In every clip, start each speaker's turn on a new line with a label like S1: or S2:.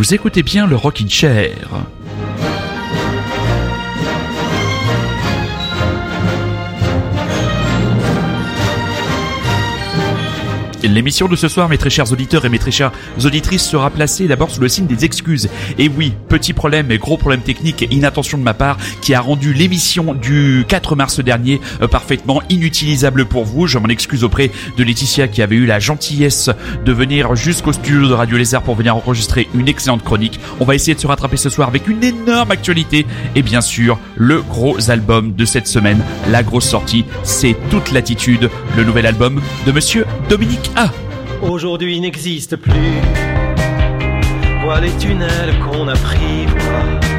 S1: Vous écoutez bien le Rockin' Chair. L'émission de ce soir, mes très chers auditeurs et mes très chères auditrices, sera placée d'abord sous le signe des excuses. Et oui, petit problème et gros problème technique et inattention de ma part qui a rendu l'émission du 4 mars dernier euh, parfaitement inutilisable pour vous. Je m'en excuse auprès de Laetitia qui avait eu la gentillesse de venir jusqu'au studio de Radio Lézard pour venir enregistrer une excellente chronique. On va essayer de se rattraper ce soir avec une énorme actualité et bien sûr le gros album de cette semaine, la grosse sortie, c'est Toute l'attitude, le nouvel album de Monsieur Dominique ah
S2: Aujourd'hui n'existe plus. Vois les tunnels qu'on a pris, vois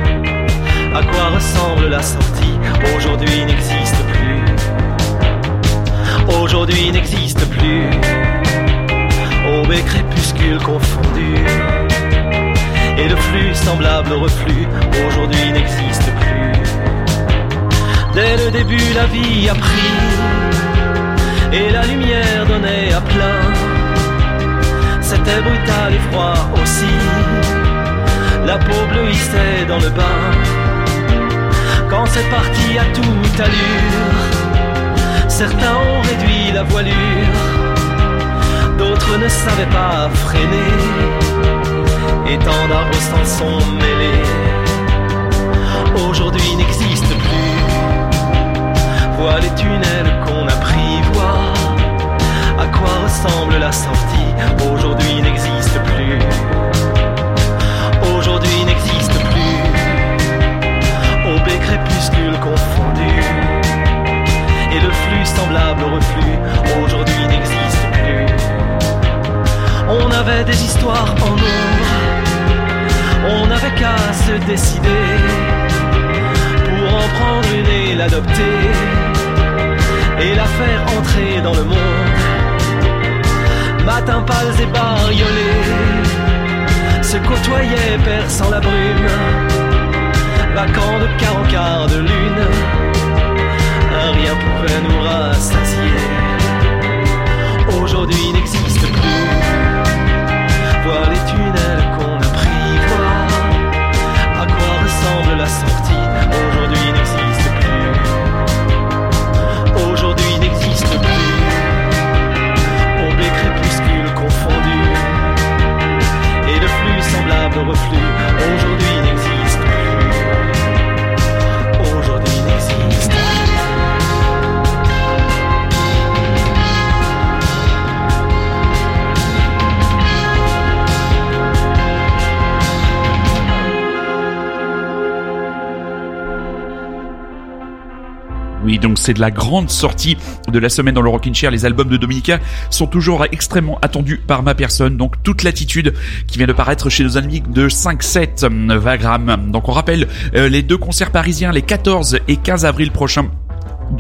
S2: à quoi ressemble la sortie? Aujourd'hui n'existe plus. Aujourd'hui n'existe plus. Aube et crépuscule confondus. Et le flux semblable au reflux, aujourd'hui n'existe plus. Dès le début, la vie a pris et la lumière donnait à plein. C'était brutal et froid aussi, la peau bleuissait dans le bain. Quand c'est parti à toute allure, certains ont réduit la voilure, d'autres ne savaient pas freiner, et tant d'arbres sont mêlés. Aujourd'hui n'existe sortie. Aujourd'hui n'existe plus. Aujourd'hui n'existe plus. Aube et crépuscule confondus. Et le flux semblable au reflux. Aujourd'hui n'existe plus. On avait des histoires en nombre. On n'avait qu'à se décider pour en prendre une et l'adopter et la faire entrer dans le monde. Matin pâles et bariolés se côtoyaient perçant la brume, vacant de quart en quart de lune, un rien pouvait nous rassasier. Aujourd'hui n'existe plus, voir les tunnels qu'on a pris, voir. À quoi ressemble la sortie? Aujourd'hui n'existe au reflux. Aujourd'hui
S1: Oui, donc c'est de la grande sortie de la semaine dans le Rockin' Chair. Les albums de Dominica sont toujours extrêmement attendus par ma personne. Donc toute l'attitude qui vient de paraître chez nos amis de 5-7 euh, Vagram. Donc on rappelle euh, les deux concerts parisiens les 14 et 15 avril prochains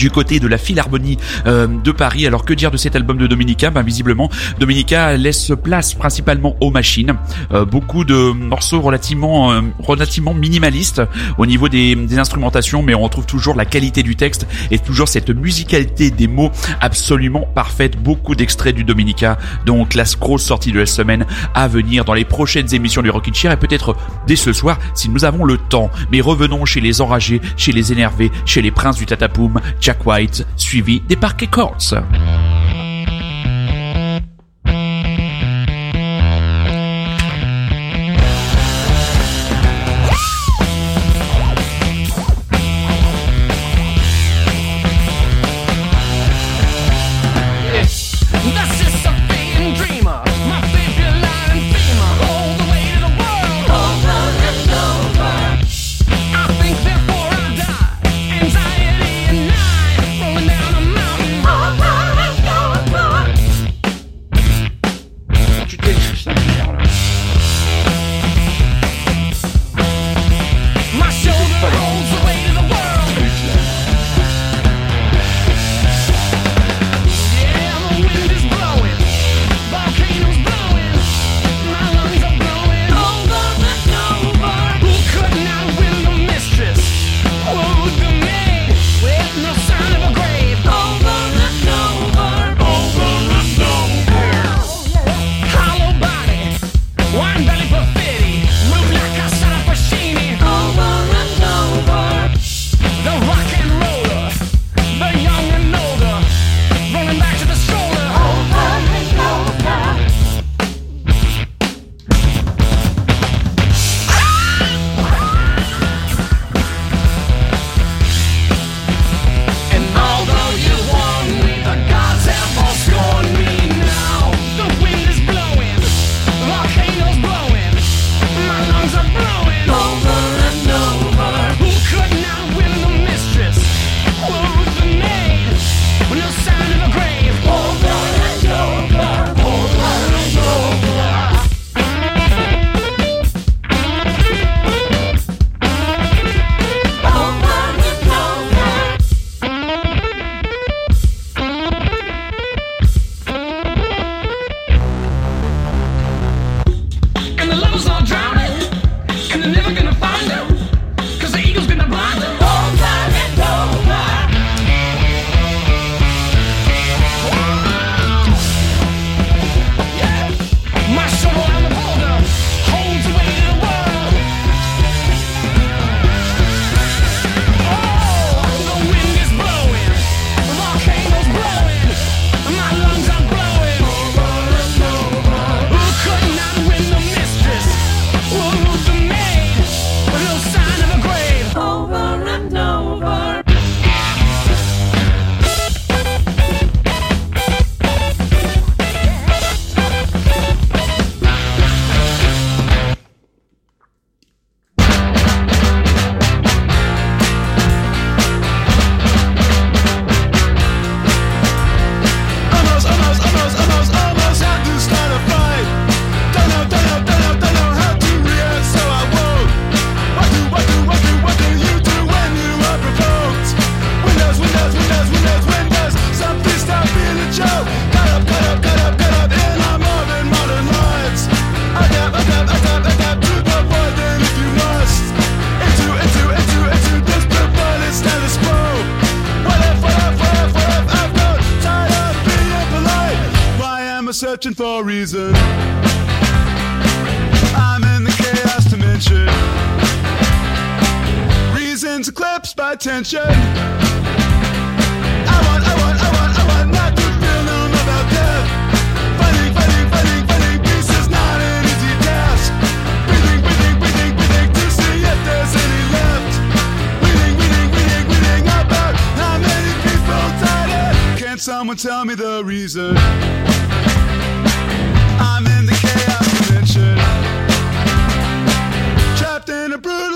S1: du côté de la Philharmonie euh, de Paris. Alors que dire de cet album de Dominica? Ben visiblement, Dominica laisse place principalement aux machines. Euh, beaucoup de morceaux relativement euh, relativement minimalistes au niveau des, instrumentations, mais on retrouve toujours la qualité du texte et toujours cette musicalité des mots absolument parfaite. Beaucoup d'extraits du Dominica, donc la grosse sortie de la semaine à venir dans les prochaines émissions du Rockin' Chair et peut-être dès ce soir si nous avons le temps. Mais revenons chez les enragés, chez les énervés, chez les princes du Tatapoum, Jack White, suivi des Parquet Courts.
S3: Searching for reason. I'm in the chaos dimension. Reasons eclipsed by tension. I want, I want, I want, I want not to feel about death. Peace is not an easy task. Breathing, breathing, breathing, breathing to see if there's any left. About how many people died. Can someone tell me the reason? I'm in the chaos. Trapped in a brutal.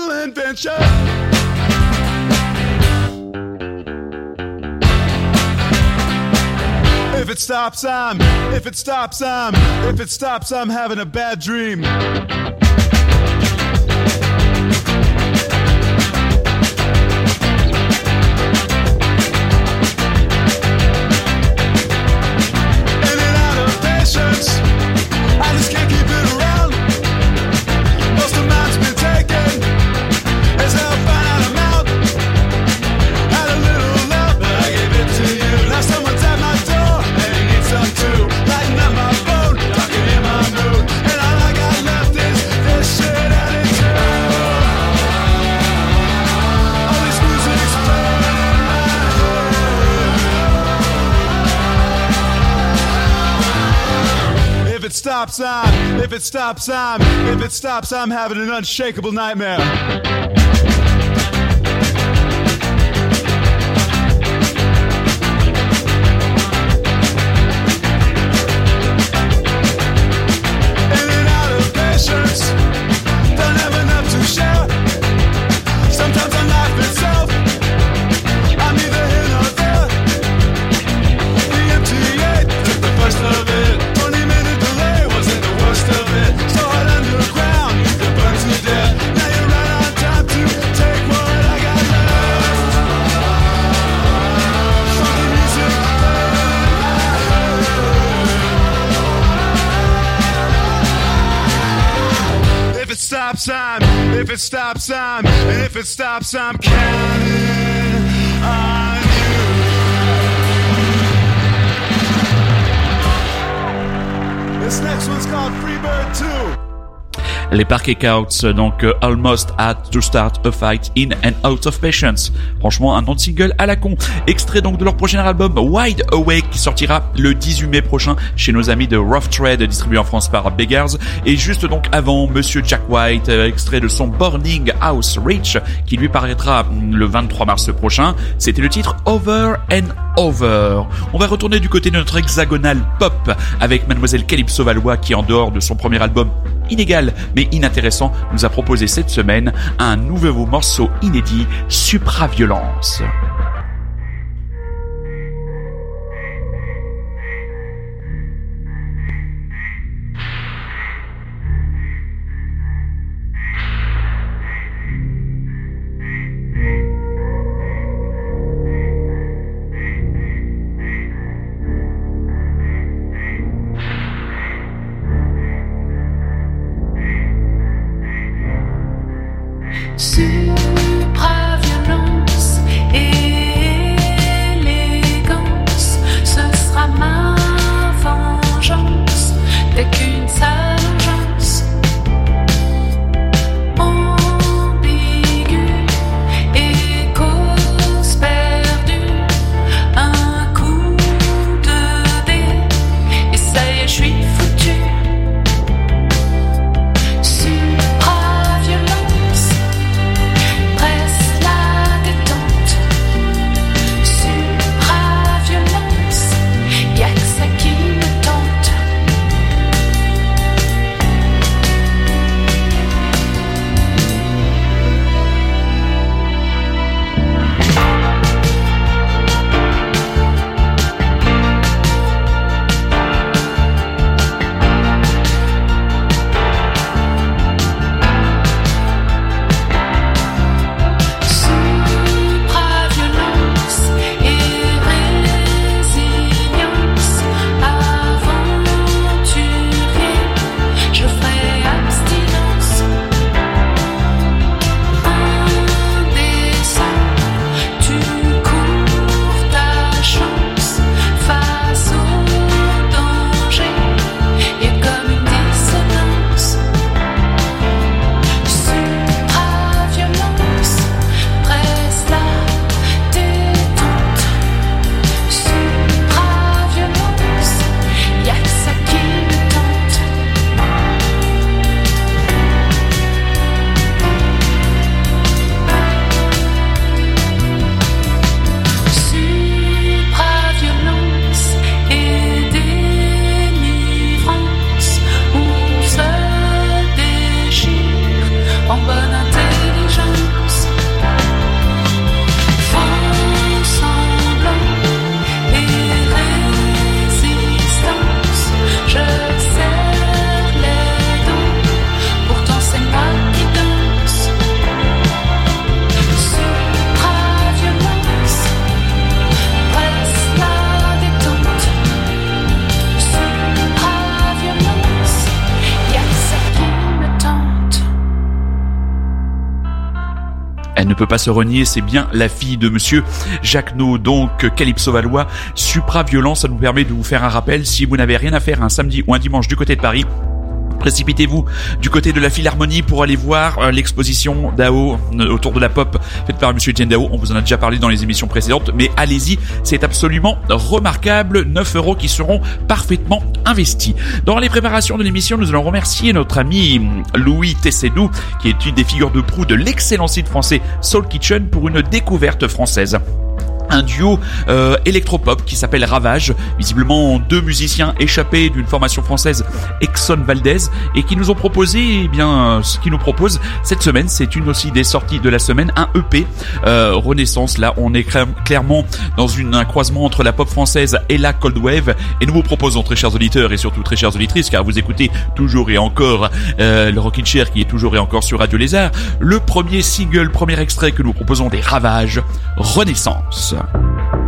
S3: If it stops, I'm. If it stops, I'm. If it stops, I'm having a bad dream. If it stops, I'm. If it stops, I'm having an unshakable nightmare. It stops, I'm. And if it stops, I'm counting on you. This next one's called Freebird 2.
S1: Les Parquet Counts, donc euh, Almost Had to Start a Fight in and Out of Patience. Franchement, un de single à la con. Extrait donc de leur prochain album Wide Awake qui sortira le 18 mai prochain chez nos amis de Rough Trade distribué en France par Beggars. Et juste donc avant, Monsieur Jack White, euh, extrait de son Burning House Reach qui lui paraîtra mm, le 23 mars prochain. C'était le titre Over and Over. On va retourner du côté de notre hexagonal pop avec Mademoiselle Calypso Valois qui en dehors de son premier album inégal mais inintéressant nous a proposé cette semaine un nouveau morceau inédit Supraviolence. Peut pas se renier, c'est bien la fille de monsieur Jacques donc Calypso Valois, supra-violent, ça nous permet de vous faire un rappel, si vous n'avez rien à faire un samedi ou un dimanche du côté de Paris, Précipitez-vous du côté de la Philharmonie pour aller voir euh, l'exposition Dao euh, autour de la pop faite par Monsieur Etienne Dao. On vous en a déjà parlé dans les émissions précédentes, mais allez-y, c'est absolument remarquable. 9 euros qui seront parfaitement investis. Dans les préparations de l'émission, nous allons remercier notre ami Louis Tessenou, qui est une des figures de proue de l'excellent site français Soul Kitchen pour une découverte française un duo euh, électropop qui s'appelle Ravage, visiblement deux musiciens échappés d'une formation française Exxon Valdez et qui nous ont proposé eh bien ce qu'ils nous proposent cette semaine, c'est une aussi des sorties de la semaine, un EP euh, Renaissance. Là, on est cla- clairement dans une, un croisement entre la pop française et la cold wave et nous vous proposons très chers auditeurs et surtout très chères auditrices car vous écoutez toujours et encore euh, le Rockin' Chair qui est toujours et encore sur Radio Lézard, le premier single, premier extrait que nous proposons des Ravages, Renaissance.
S4: J'ai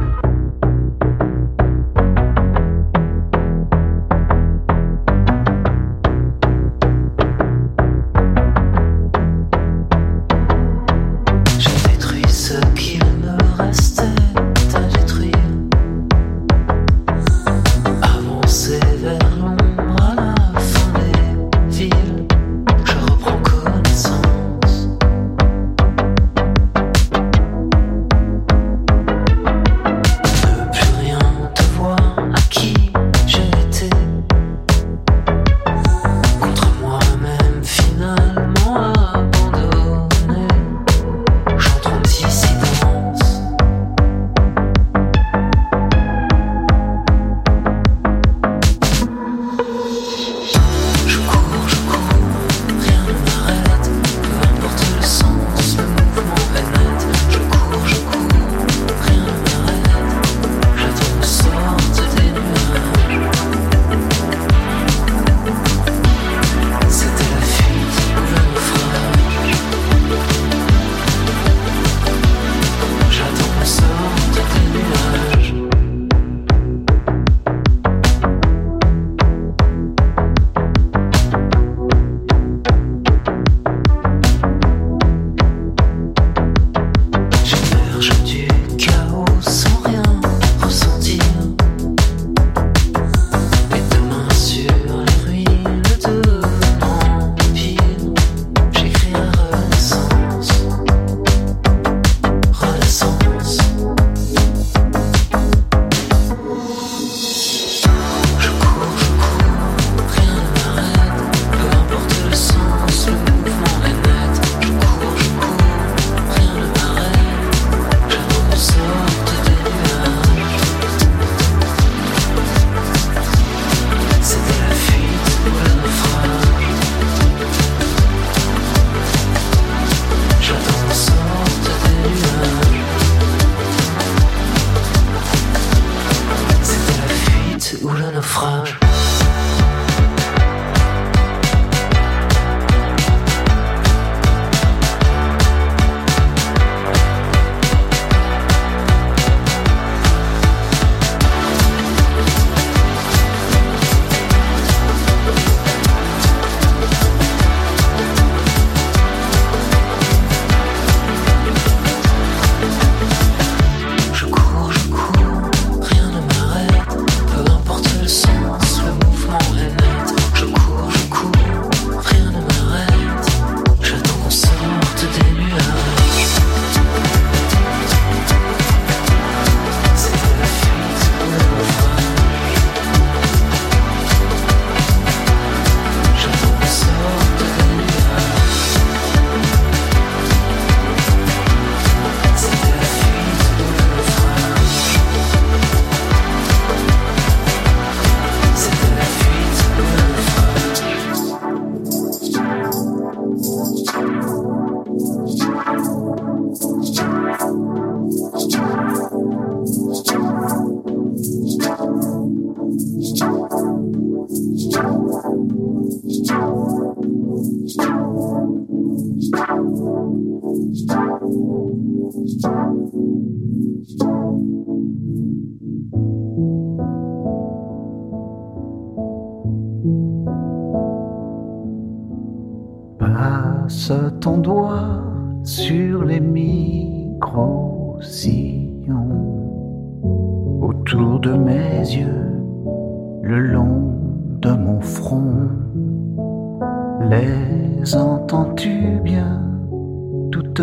S5: Passe ton doigt sur les micro-sillons. Autour de mes yeux, le long de mon front. Les entends-tu bien, toutes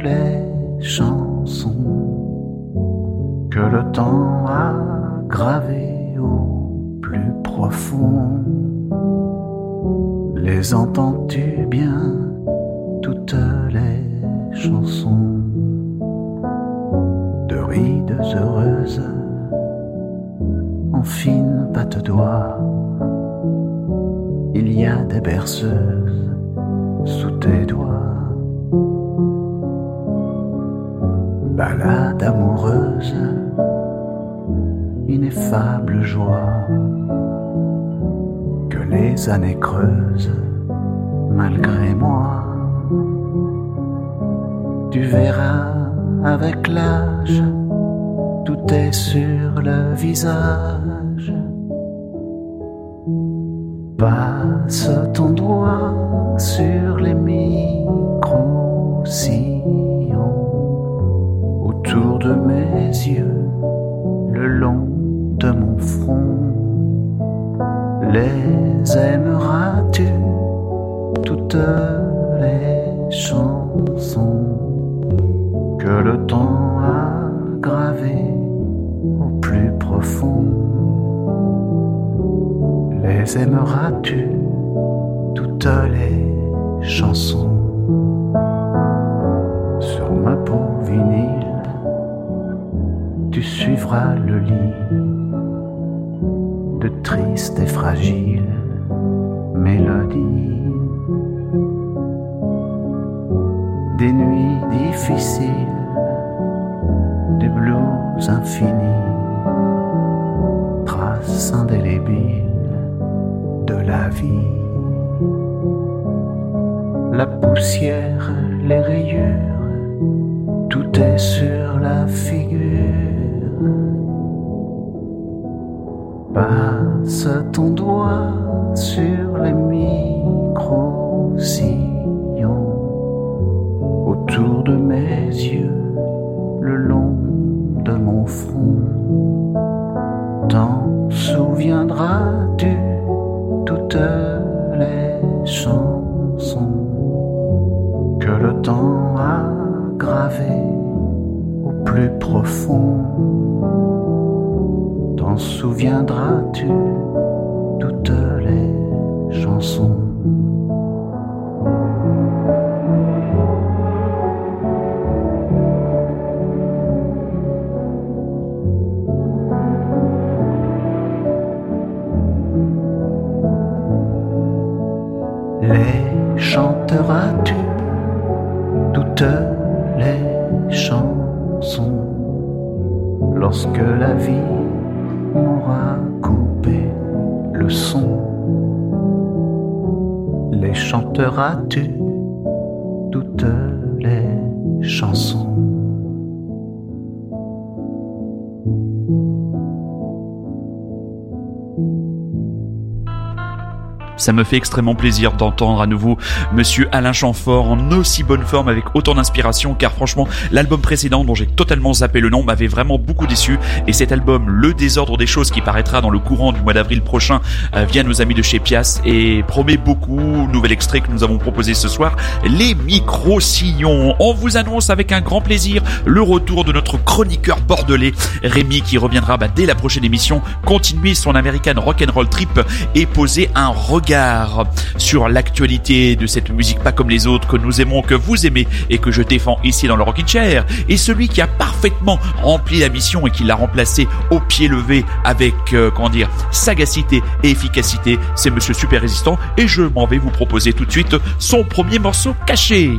S5: les chansons? Que le temps a gravées au plus profond Les entends-tu bien, toutes les chansons de rides heureuses en fine patte d'oie? Il y a des berceuses sous tes doigts. Balade amoureuse, ineffable joie les années creusent malgré moi. Tu verras avec l'âge, tout est sur le visage. Passe ton tu suivras le lit de tristes et fragiles mélodies. Des nuits difficiles, des blues infinis, traces indélébiles de la vie. La poussière, les rayures, tout est sur la figure. Passe ton doigt thank you
S1: Ça me fait extrêmement plaisir d'entendre à nouveau Monsieur Alain Chamfort en aussi bonne forme avec autant d'inspiration car franchement l'album précédent dont j'ai totalement zappé le nom m'avait vraiment beaucoup déçu et cet album Le désordre des choses qui paraîtra dans le courant du mois d'avril prochain euh, via nos amis de chez Pias et promet beaucoup. Nouvel extrait que nous avons proposé ce soir, les micro-sillons. On vous annonce avec un grand plaisir le retour de notre chroniqueur bordelais Rémi qui reviendra bah, dès la prochaine émission continuer son American Rock'n'Roll Trip et poser un regard sur l'actualité de cette musique pas comme les autres que nous aimons, que vous aimez et que je défends ici dans le Rockin' Chair. Et celui qui a parfaitement rempli la mission et qui l'a remplacé au pied levé avec, euh, dire, sagacité et efficacité, c'est Monsieur Super Résistant et je m'en vais vous proposer tout de suite son premier morceau caché.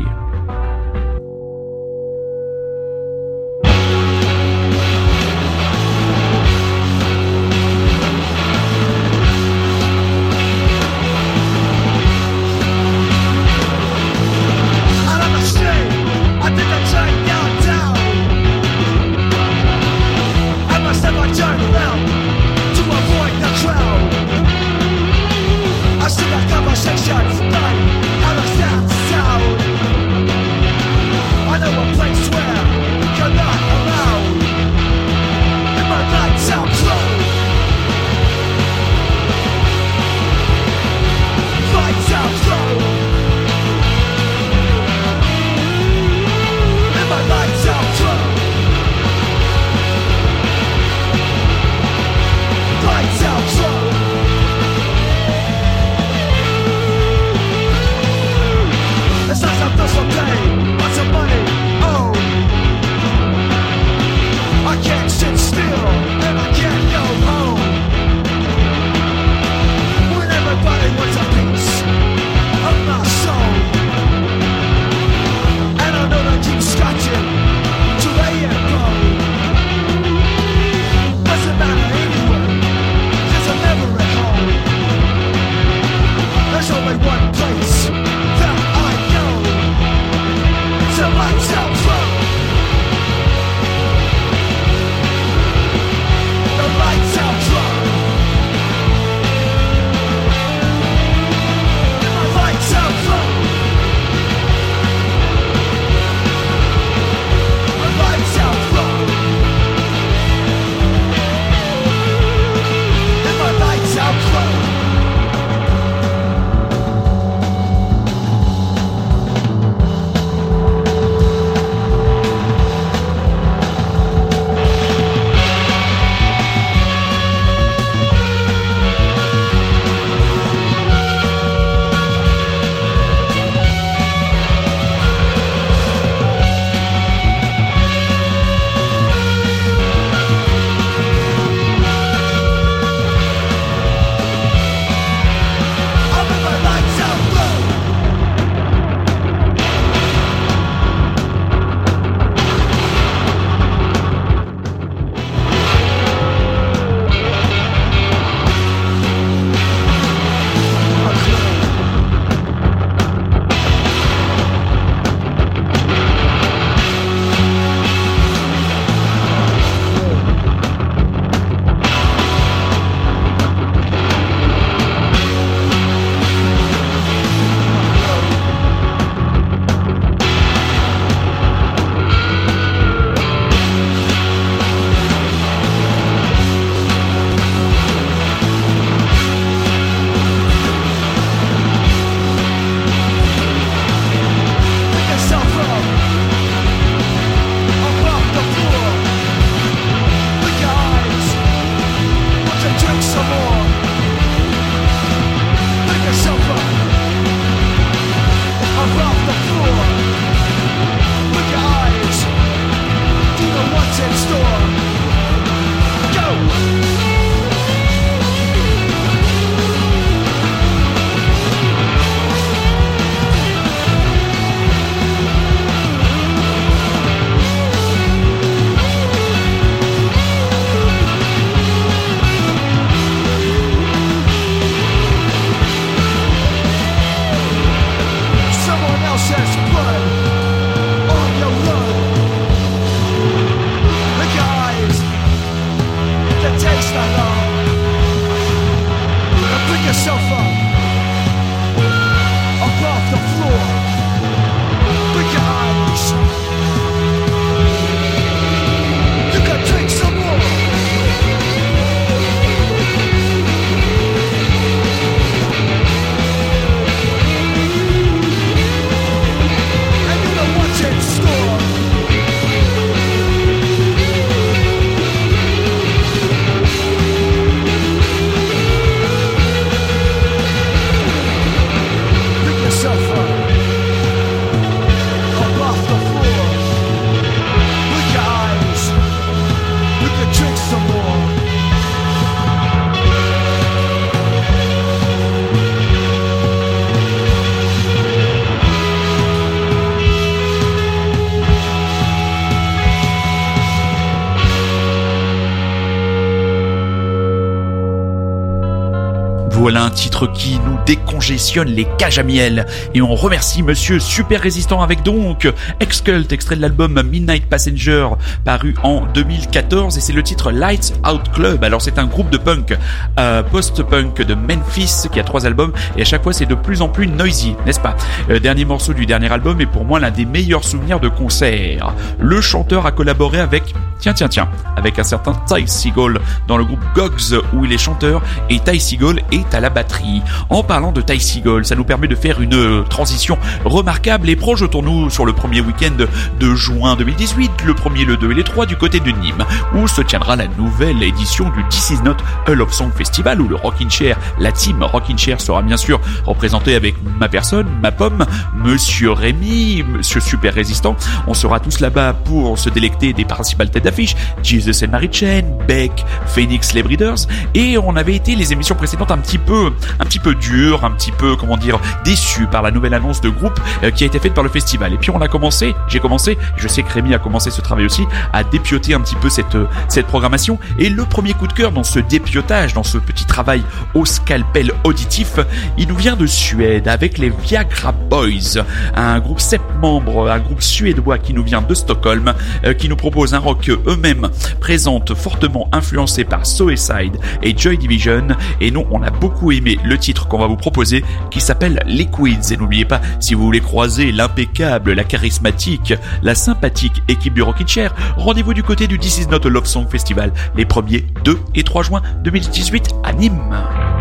S1: Voilà un titre qui nous décongestionne les cages à miel. Et on remercie Monsieur Super Résistant avec donc Excult, extrait de l'album Midnight Passenger, paru en 2014. Et c'est le titre Lights Out Club. Alors c'est un groupe de punk, euh, post-punk de Memphis qui a trois albums. Et à chaque fois c'est de plus en plus noisy, n'est-ce pas? Le dernier morceau du dernier album est pour moi l'un des meilleurs souvenirs de concert. Le chanteur a collaboré avec, tiens tiens tiens, avec un certain Ty Seagull dans le groupe Gogs où il est chanteur et Ty Seagull est à la batterie. En parlant de Ty Seagull, ça nous permet de faire une euh, transition remarquable et projetons-nous sur le premier week-end de juin 2018, le premier, le 2 et le 3 du côté de Nîmes, où se tiendra la nouvelle édition du This Is Not a Love Song Festival où le Rockin' Chair, la team Rockin' Chair sera bien sûr représentée avec ma personne, ma pomme, Monsieur Rémi, Monsieur Super Résistant. On sera tous là-bas pour se délecter des principales têtes d'affiche, Jesus and Mary Chain, Beck, Phoenix, les Breeders, et on avait été les émissions précédentes un petit peu, un petit peu dur, un petit peu, comment dire, déçu par la nouvelle annonce de groupe euh, qui a été faite par le festival. Et puis on a commencé, j'ai commencé, je sais que Rémi a commencé ce travail aussi, à dépioter un petit peu cette, euh, cette programmation. Et le premier coup de cœur dans ce dépiotage, dans ce petit travail au scalpel auditif, il nous vient de Suède avec les Viagra Boys, un groupe sept membres, un groupe suédois qui nous vient de Stockholm, euh, qui nous propose un rock eux-mêmes présentent fortement influencé par Suicide et Joy Division. Et nous, on a beaucoup aimé le titre qu'on va vous proposer qui s'appelle Liquids. Et n'oubliez pas, si vous voulez croiser l'impeccable, la charismatique, la sympathique équipe du Rocket Chair, rendez-vous du côté du This Is Not a Love Song Festival les 1er, 2 et 3 juin 2018 à Nîmes.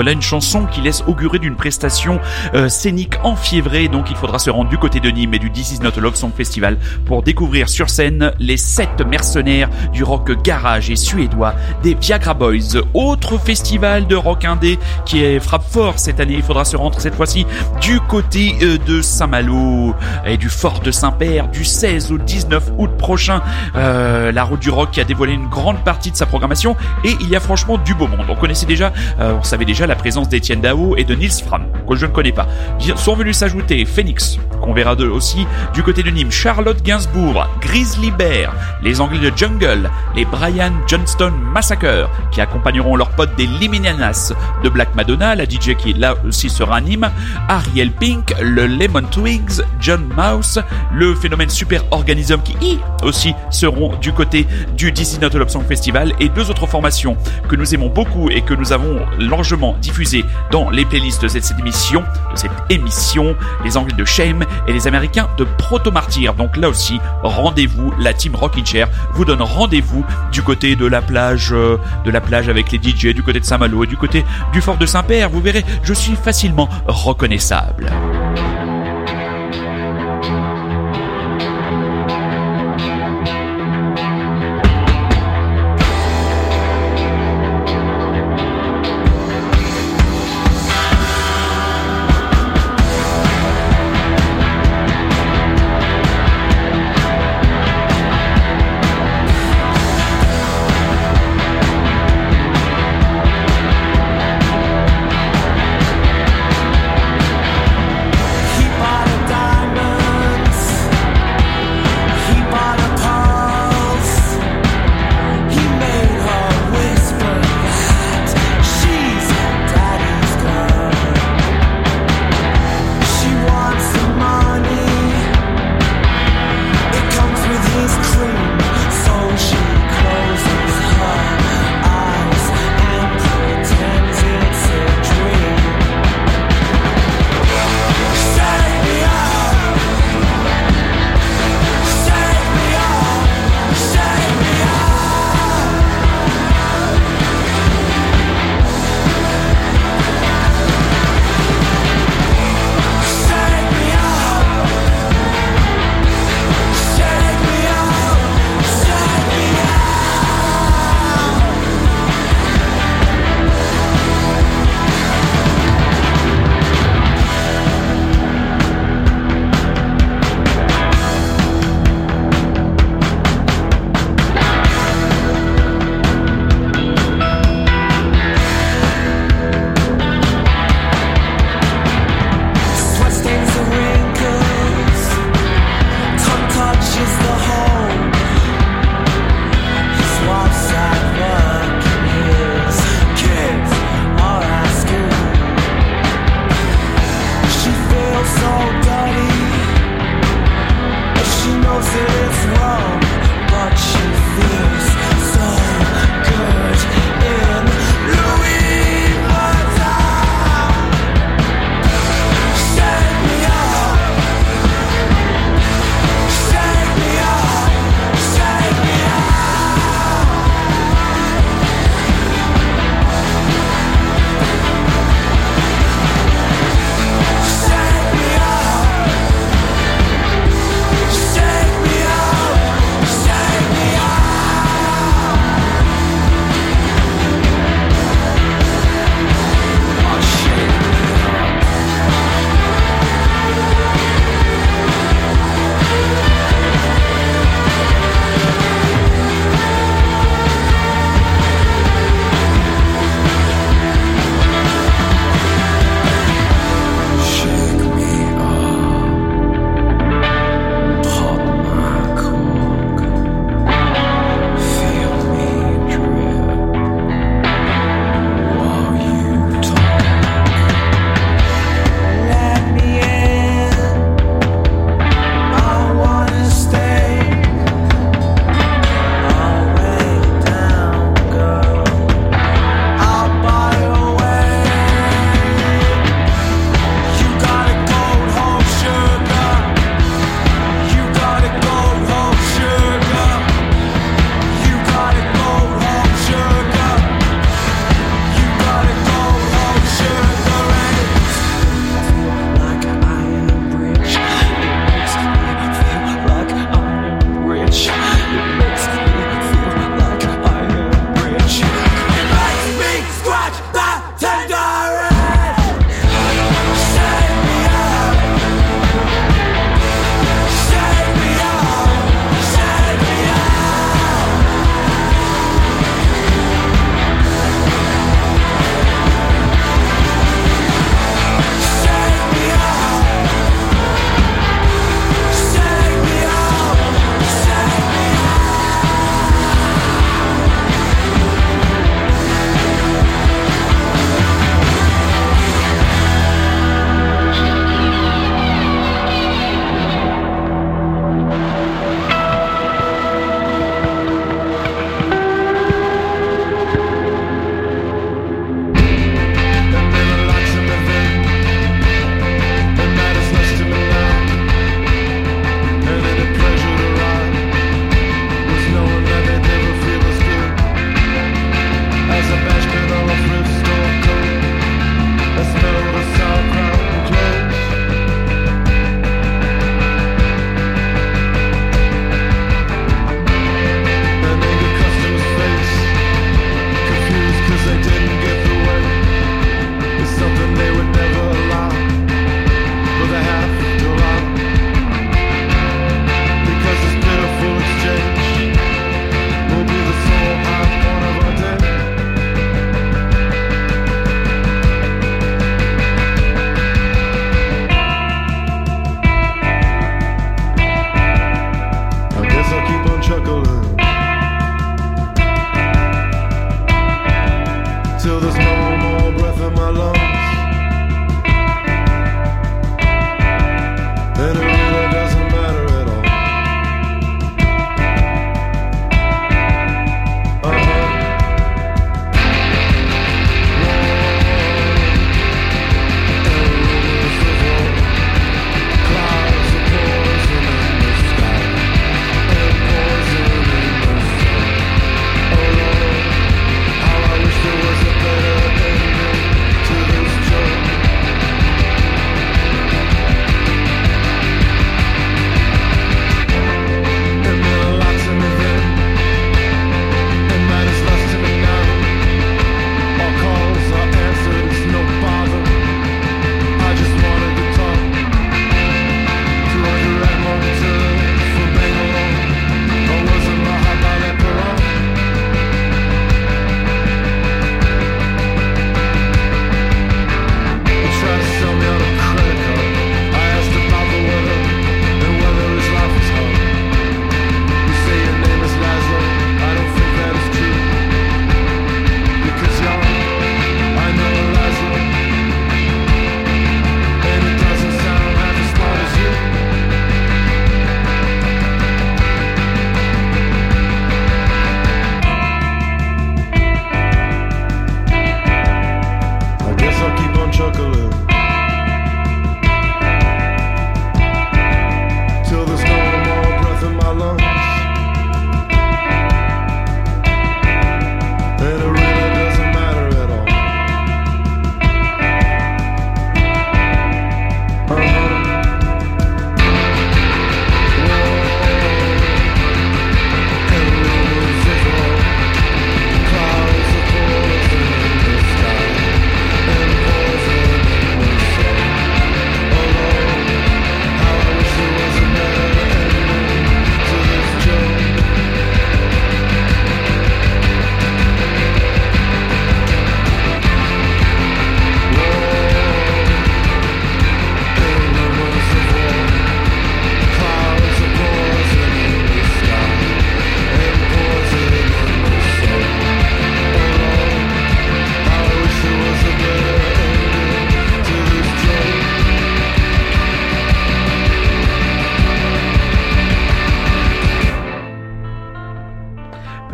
S1: Voilà une chanson qui laisse augurer d'une prestation euh, scénique enfiévrée, donc il faudra se rendre du côté de Nîmes et du This Is Not Love Song Festival pour découvrir sur scène les sept mercenaires du rock garage et suédois des Viagra Boys. Autre festival de rock indé qui frappe fort cette année, il faudra se rendre cette fois-ci du côté euh, de Saint-Malo et du Fort de Saint-Père du 16 au 19 août prochain. Euh, la route du rock qui a dévoilé une grande partie de sa programmation et il y a franchement du beau monde. On connaissait déjà, on savait déjà la présence d'Étienne Dao et de Nils Fram, que je ne connais pas. Sont venus s'ajouter Phoenix, qu'on verra de- aussi du côté de Nîmes, Charlotte Gainsbourg, Grizzly Bear, les Anglais de Jungle, les Brian Johnston Massacre, qui accompagneront leurs potes des Liminianas de Black Madonna, la DJ qui là aussi sera à Nîmes, Ariel Pink, le Lemon Twigs, John Mouse, le phénomène Super Organism qui y, aussi seront du côté du DC Not Song Festival et deux autres formations que nous aimons beaucoup et que nous avons largement diffusées dans les playlists de cette, cette émission, de cette émission, les Anglais de Shame et les Américains de Proto Martyr. Donc là aussi, rendez-vous, la team Rockin' Chair vous donne rendez-vous du côté de la plage, euh, de la plage avec les DJ, du côté de Saint-Malo et du côté du fort de Saint-Père. Vous verrez, je suis facilement reconnaissable.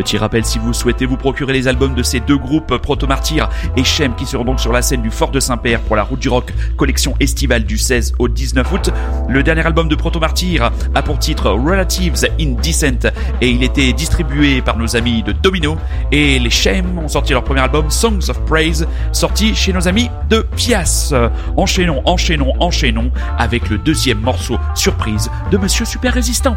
S1: Petit rappel, si vous souhaitez vous procurer les albums de ces deux groupes, Proto Martyr et Shem, qui seront donc sur la scène du Fort de Saint-Père pour la Route du Rock collection estivale du 16 au 19 août. Le dernier album de Proto Martyr a pour titre Relatives Indecent et il était distribué par nos amis de Domino. Et les Shem ont sorti leur premier album Songs of Praise, sorti chez nos amis de Pias. Enchaînons, enchaînons, enchaînons avec le deuxième morceau surprise de Monsieur Super Résistant.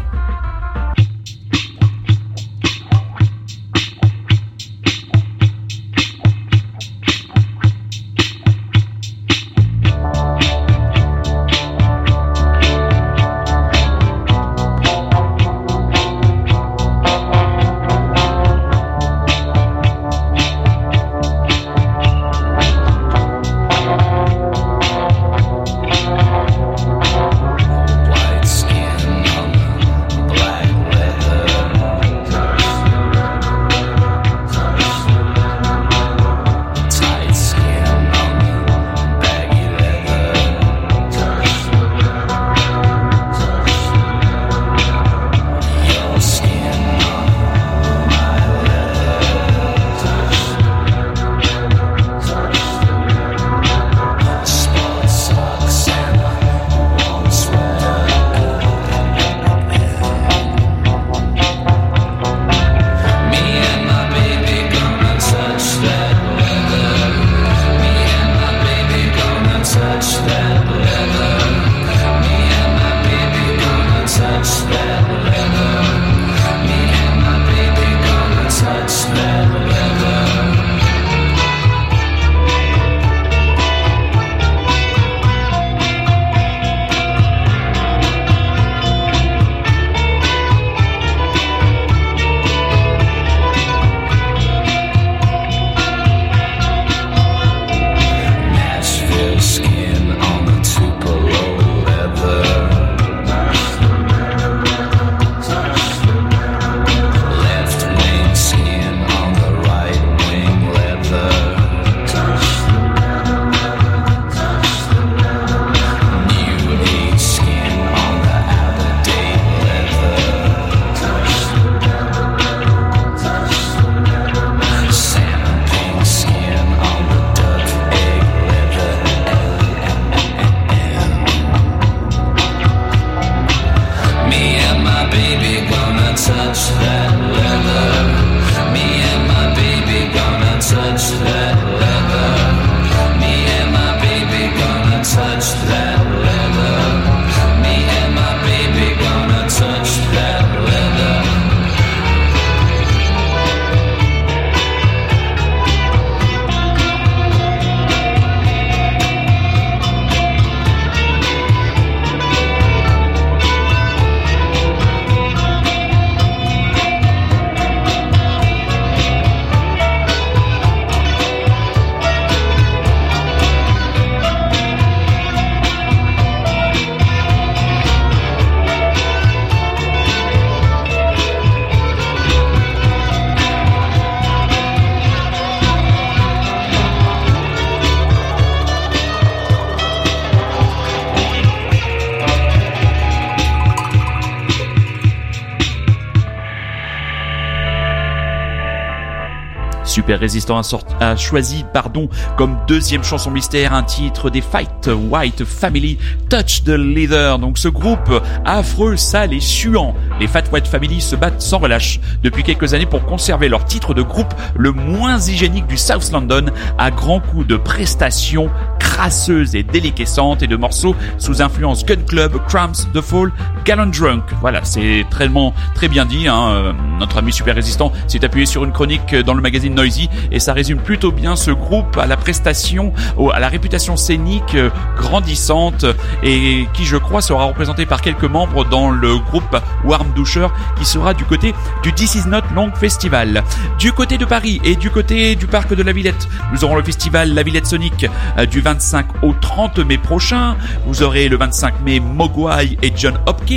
S1: Résistant a, choisi pardon, comme deuxième chanson mystère un titre des Fight White Family, Touch the Leader. Donc ce groupe affreux, sale et suant, les Fat White Family se battent sans relâche depuis quelques années pour conserver leur titre de groupe le moins hygiénique du South London à grands coups de prestations crasseuses et déliquescentes et de morceaux sous influence Gun Club, Cramps, The Fall, Gallon Drunk. Voilà, c'est très, très bien dit. Hein. Euh, Notre ami Super Résistant s'est appuyé sur une chronique dans le magazine Noisy et ça résume plutôt bien ce groupe à la prestation, à la réputation scénique euh, grandissante et qui, je crois, sera représenté par quelques membres dans le groupe Warm Doucher qui sera du côté du This Is Not Long Festival. Du côté de Paris et du côté du parc de la Villette, nous aurons le festival La Villette Sonic euh, du 25 au 30 mai prochain. Vous aurez le 25 mai Mogwai et John Hopkins,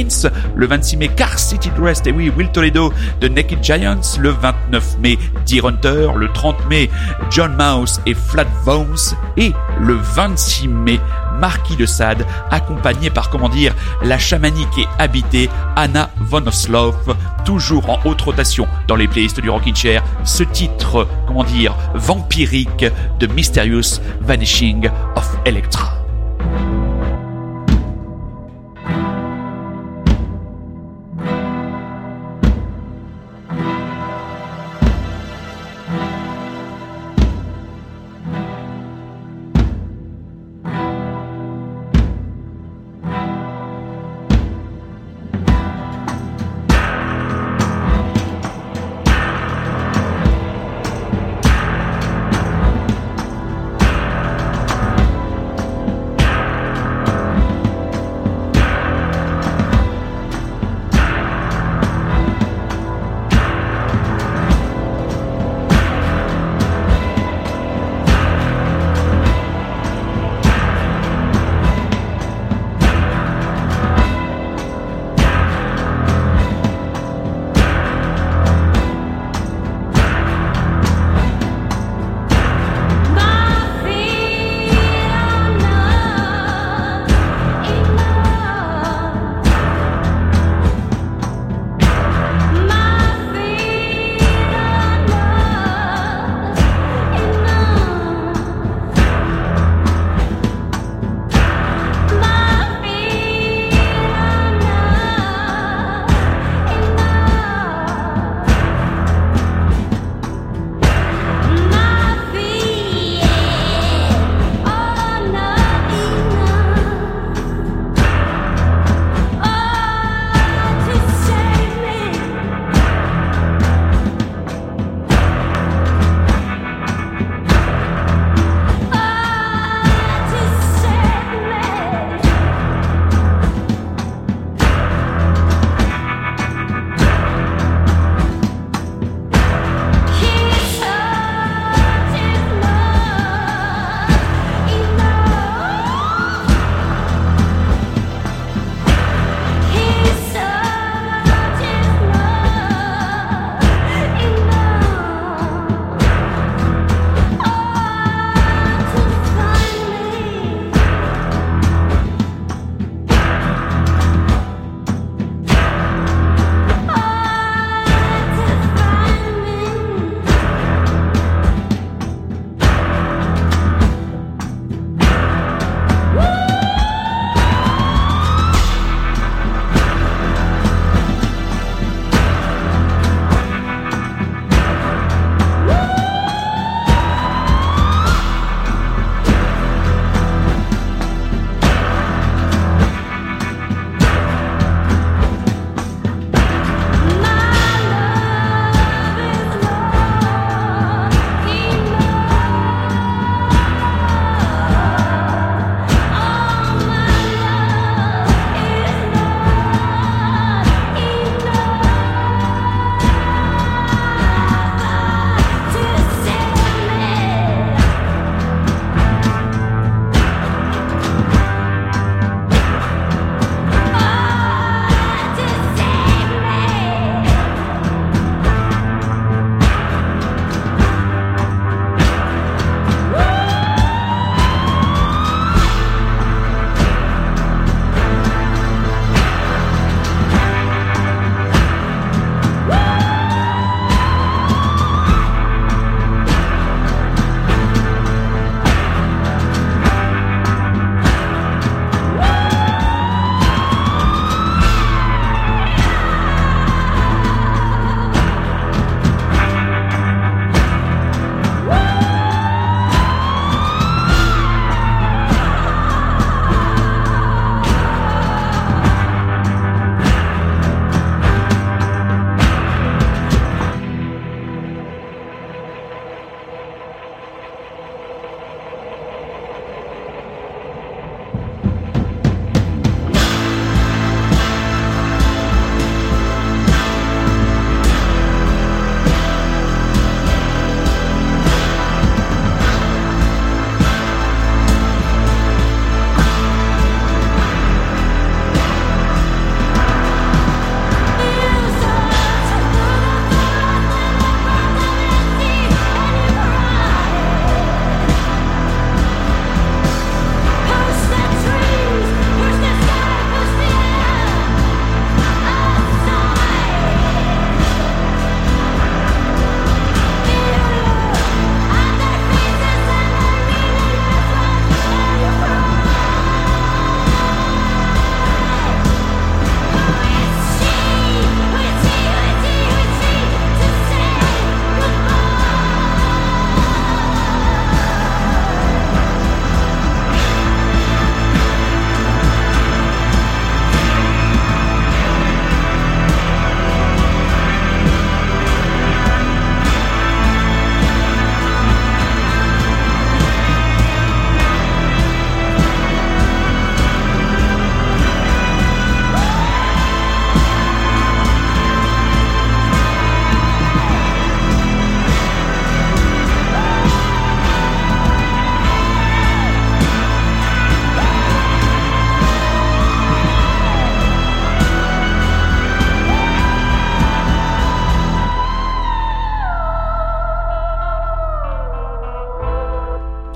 S1: le 26 mai Car City Dressed et oui Will Toledo de Naked Giants, le 29 mai Deer Hunter, le 30 mai John Mouse et Flat Bones et le 26 mai Marquis de Sade, accompagné par, comment dire, la chamanique et habitée Anna von Oslof, toujours en haute rotation dans les playlists du Rockin' Chair, ce titre, comment vampirique de Mysterious Vanishing of Electra.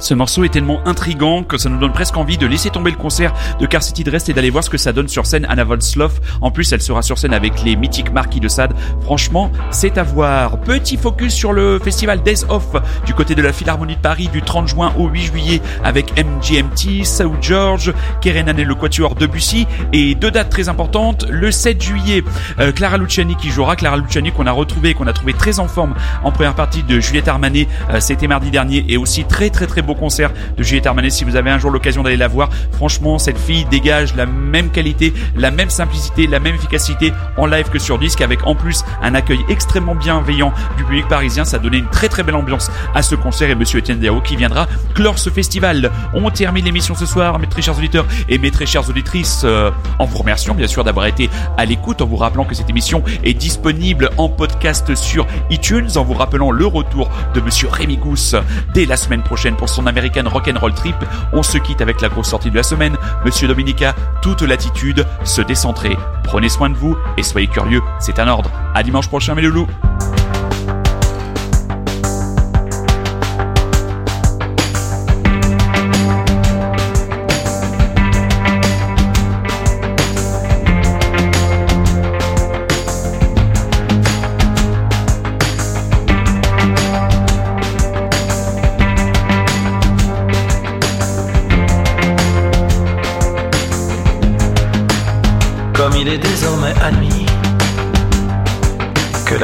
S1: Ce morceau est tellement intrigant que ça nous donne presque envie de laisser tomber le concert de Car City de Rest et d'aller voir ce que ça donne sur scène Anna Volsloff. En plus, elle sera sur scène avec les mythiques Marquis de Sade. Franchement, c'est à voir. Petit focus sur le festival Days Off du côté de la Philharmonie de Paris du 30 juin au 8 juillet avec MGMT, South George, Kerenan et le Quatuor Debussy et deux dates très importantes. Le 7 juillet, euh, Clara Luciani qui jouera. Clara Luciani qu'on a retrouvé, qu'on a trouvé très en forme en première partie de Juliette Armanet. Euh, C'était mardi dernier et aussi très très très beau concert de Juliette Armanet. Si vous avez un jour l'occasion d'aller la voir, franchement, cette fille dégage la même qualité, la même simplicité, la même efficacité en live que sur disque avec en plus un accueil extrêmement bienveillant du public parisien. Ça donné une très très belle ambiance à ce concert et Monsieur Etienne Dao qui viendra clore ce festival. On termine l'émission ce soir, mes très chers auditeurs et mes très chères auditrices, euh, en vous remerciant bien sûr d'avoir été à l'écoute, en vous rappelant que cette émission est disponible en podcast sur iTunes, en vous rappelant le retour de Monsieur Rémi Gousse dès la semaine prochaine pour son American Rock'n'Roll Trip. On se quitte avec la grosse sortie de la semaine. Monsieur Dominica, toute l'attitude, se décentrer. Prenez soin de vous et soyez curieux, c'est un ordre. À dimanche prochain mes loulous.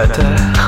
S2: Que